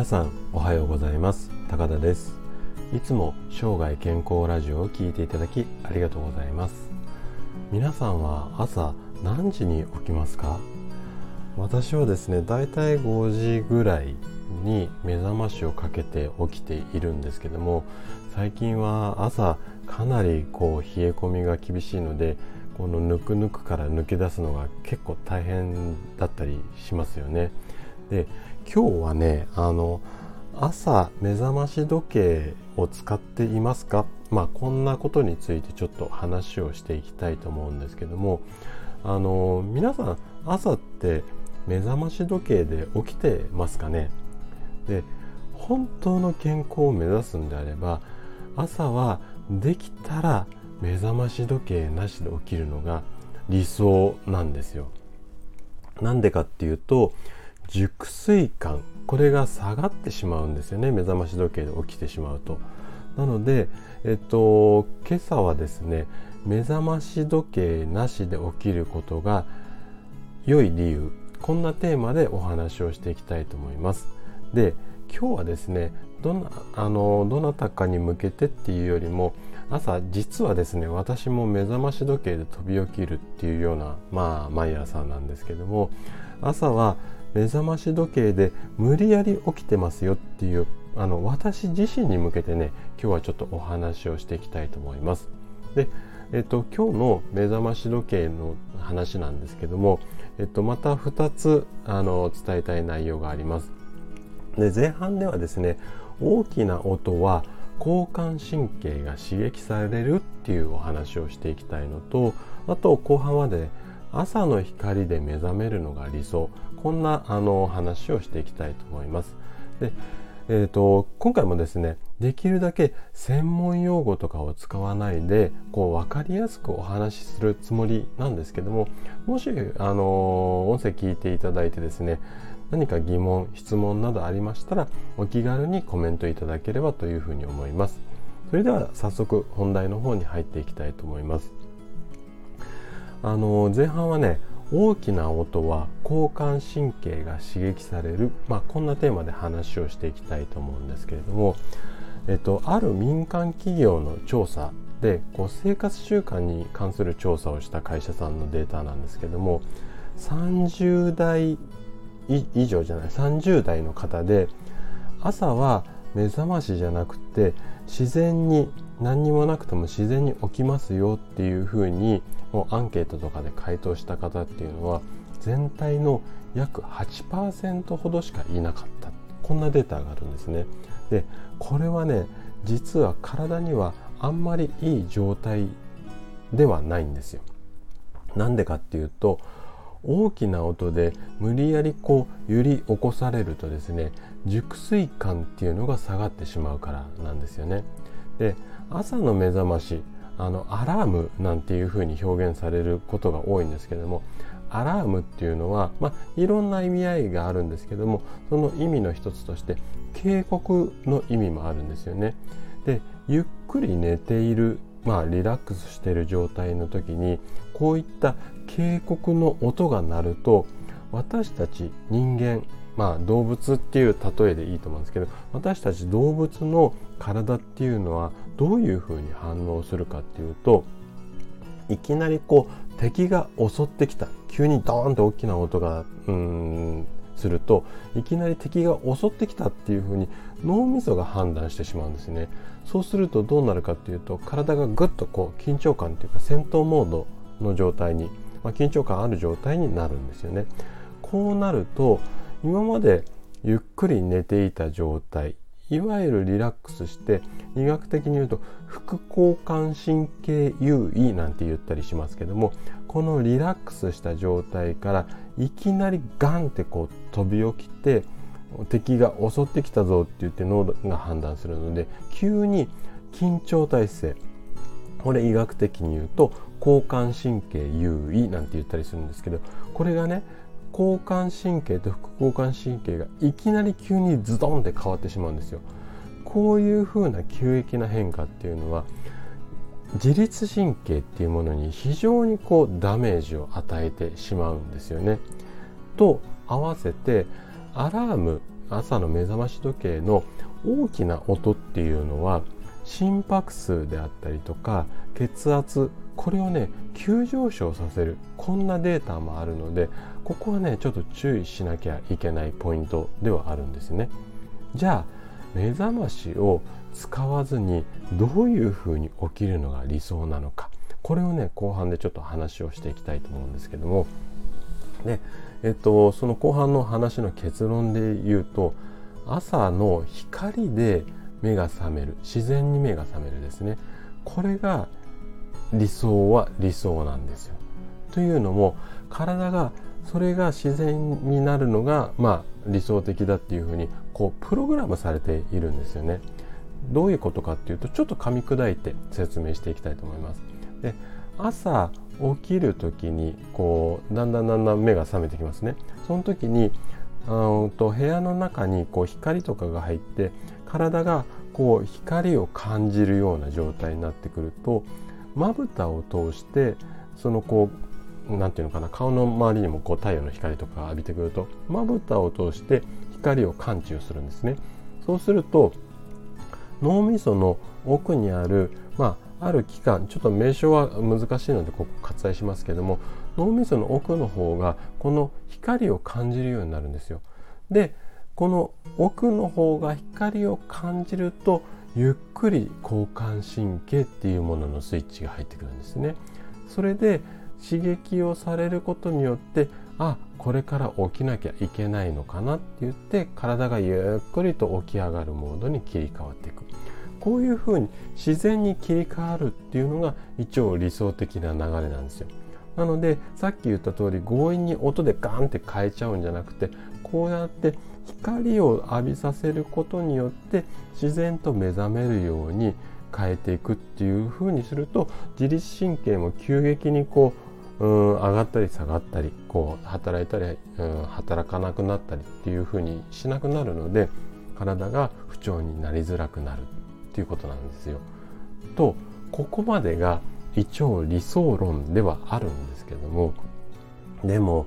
皆さんおはようございます。高田です。いつも生涯健康ラジオを聞いていただきありがとうございます。皆さんは朝何時に起きますか？私はですねだいたい5時ぐらいに目覚ましをかけて起きているんですけども最近は朝かなりこう冷え込みが厳しいのでこのぬくぬくから抜け出すのが結構大変だったりしますよね。で今日はねあの朝目覚まし時計を使っていますか？まあこんなことについてちょっと話をしていきたいと思うんですけどもあの皆さん朝って目覚まし時計で起きてますかね？で本当の健康を目指すんであれば朝はできたら目覚まし時計なしで起きるのが理想なんですよ。なんでかっていうと熟睡感これが下がってしまうんですよね目覚まし時計で起きてしまうと。なので、えっと、今朝はですね目覚まし時計なしで起きることが良い理由こんなテーマでお話をしていきたいと思います。で今日はですねどなあのどなたかに向けてっていうよりも朝実はですね私も目覚まし時計で飛び起きるっていうようなまあ毎朝なんですけども朝は目覚まし時計で無理やり起きてますよっていうあの私自身に向けてね今日はちょっとお話をしていきたいと思います。でえっと、今日の目覚まし時計の話なんですけども、えっと、また2つあの伝えたい内容があります。で前半ではですね大きな音は交感神経が刺激されるっていうお話をしていきたいのとあと後半まで朝の光で目覚めるのが理想。こんなあの話をしていきたいと思います。でえーと、今回もですねできるだけ専門用語とかを使わないでこう分かりやすくお話しするつもりなんですけどももしあの音声聞いていただいてですね何か疑問質問などありましたらお気軽にコメントいただければというふうに思います。それでは早速本題の方に入っていきたいと思います。あの前半はね大きな音は交感神経が刺激される、まあ、こんなテーマで話をしていきたいと思うんですけれども、えっと、ある民間企業の調査でこう生活習慣に関する調査をした会社さんのデータなんですけども30代以上じゃない30代の方で朝は目覚ましじゃなくて自然に何にもなくても自然に起きますよっていうふうにもうアンケートとかで回答した方っていうのは全体の約8%ほどしかいなかったこんなデータがあるんですね。でこれはね実は体にはあんまりいい状態ではないんですよ。なんでかっていうと大きな音で無理やりこう揺り起こされるとですね熟睡感っていうのが下がってしまうからなんですよね。で朝の目覚ましあのアラームなんていうふうに表現されることが多いんですけどもアラームっていうのは、まあ、いろんな意味合いがあるんですけどもその意味の一つとして警告の意味もあるんですよね。でゆっくり寝ているまあ、リラックスしている状態の時にこういった警告の音が鳴ると私たち人間まあ動物っていう例えでいいと思うんですけど私たち動物の体っていうのはどういうふうに反応するかっていうといきなりこう敵が襲ってきた急にドーンと大きな音がうんするといきなり敵が襲ってきたっていうふうに脳みそが判断してしまうんですね。そうするとどうなるかっていうと体がぐっとこう緊張感というか戦闘モードの状態に、まあ、緊張感ある状態になるんですよね。こうなると今までゆっくり寝ていた状態いわゆるリラックスして医学的に言うと副交感神経優位なんて言ったりしますけどもこのリラックスした状態からいきなりガンってこう飛び起きて敵が襲ってきたぞって言って脳が判断するので急に緊張体勢これ医学的に言うと交感神経優位なんて言ったりするんですけどこれがね交感神経と副交感神経がいきなり急にズドンって変わってしまうんですよ。こういうふうな急激な変化っていうのは自律神経っていうものに非常にこうダメージを与えてしまうんですよね。と合わせてアラーム朝の目覚まし時計の大きな音っていうのは心拍数であったりとか血圧これをね急上昇させるこんなデータもあるのでここはねちょっと注意しなきゃいけないポイントではあるんですね。じゃあ目覚ましを使わずにどういうふうに起きるのが理想なのか。これをね後半でちょっと話をしていきたいと思うんですけども。で、えっと、その後半の話の結論で言うと朝の光で目が覚める自然に目が覚めるですね。これが理想は理想なんですよ。というのも体がそれが自然になるのが、まあ、理想的だっていうふうにこうプログラムされているんですよね。どういうことかっていうとちょっと噛み砕いて説明していきたいと思います。で朝起きる時にこうだんだんだんだん目が覚めてきますね。その時にあと部屋の中にこう光とかが入って体がこう光を感じるような状態になってくるとまぶたを通してそのこう何て言うのかな顔の周りにもこう太陽の光とか浴びてくるとまぶたを通して光を感知をするんですね。そうすると脳みその奥にある、まあ、ある器官ちょっと名称は難しいのでここ割愛しますけども脳みその奥の方がこの光を感じるようになるんですよ。でこの奥の方が光を感じるとゆっくり交感神経っていうもののスイッチが入ってくるんですね。それで刺激をされることによってあこれから起きなきゃいけないのかなって言って体がゆっくりと起き上がるモードに切り替わっていく。こういうふうに自然に切り替わるっていうのが一応理想的な流れなんですよ。なのでさっき言った通り強引に音でガンって変えちゃうんじゃなくてこうやって光を浴びさせることによって自然と目覚めるように変えていくっていうふうにすると自律神経も急激にこううん上がったり下がったりこう働いたりうん働かなくなったりっていうふうにしなくなるので体が不調になりづらくなるっていうことなんですよ。とここまでが一応理想論ではあるんですけどもでも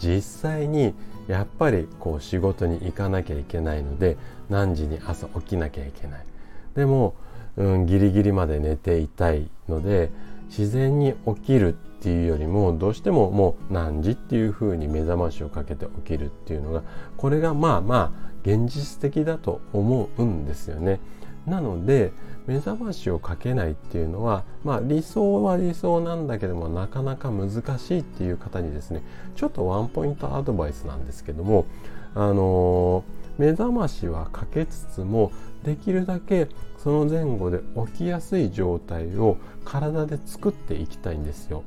実際にやっぱりこう仕事に行かなきゃいけないので何時に朝起きなきゃいけないでも、うん、ギリギリまで寝ていたいので自然に起きるっていうよりもどうしてももう何時っていうふうに目覚ましをかけて起きるっていうのがこれがまあまあ現実的だと思うんですよね。なので目覚ましをかけないっていうのは、まあ、理想は理想なんだけどもなかなか難しいっていう方にですねちょっとワンポイントアドバイスなんですけどもあのー、目覚ましはかけつつもできるだけその前後で起きやすい状態を体で作っていきたいんですよ。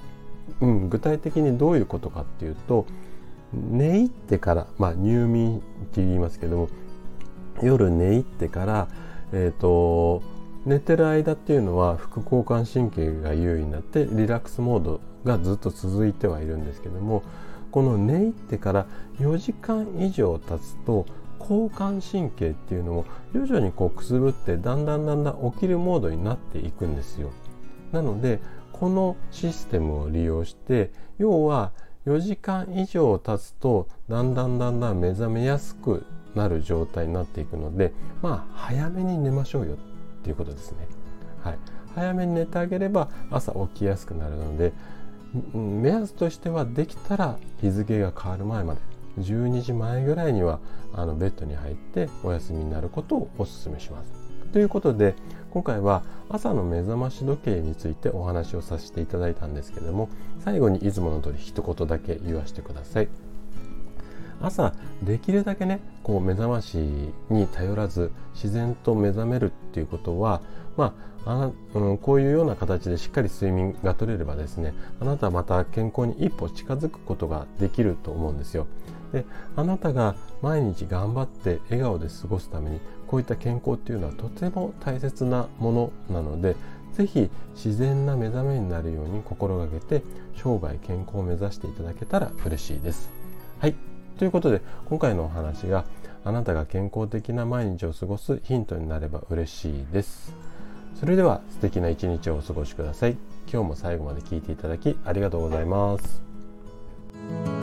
うん、具体的にどういうことかっていうと寝入ってから、まあ、入眠って言いますけども夜寝入ってからえっ、ー、と寝てる間っていうのは副交感神経が優位になってリラックスモードがずっと続いてはいるんですけどもこの寝入ってから4時間以上経つと交感神経っていうのも徐々にこうくすぶってだんだんだんだん起きるモードになっていくんですよ。なのでこのシステムを利用して要は4時間以上経つとだんだんだんだん目覚めやすくなる状態になっていくのでまあ早めに寝ましょうよっていうことですね。はい、早めに寝てあげれば朝起きやすくなるので目安としてはできたら日付が変わる前まで12時前ぐらいにはあのベッドに入ってお休みになることをお勧めします。ということで今回は朝の目覚まし時計についてお話をさせていただいたんですけれども最後にいつもの通り一言だけ言わせてください。朝できるだけねこう目覚ましに頼らず自然と目覚めるっていうことはまああ、うん、こういうような形でしっかり睡眠が取れればですねあなたはまた健康に一歩近づくことができると思うんですよ。であなたが毎日頑張って笑顔で過ごすためにこういった健康っていうのはとても大切なものなので是非自然な目覚めになるように心がけて生涯健康を目指していただけたら嬉しいです。はいということで今回のお話があなたが健康的な毎日を過ごすヒントになれば嬉しいです。それでは素敵な一日をお過ごしください。今日も最後まで聞いていただきありがとうございます。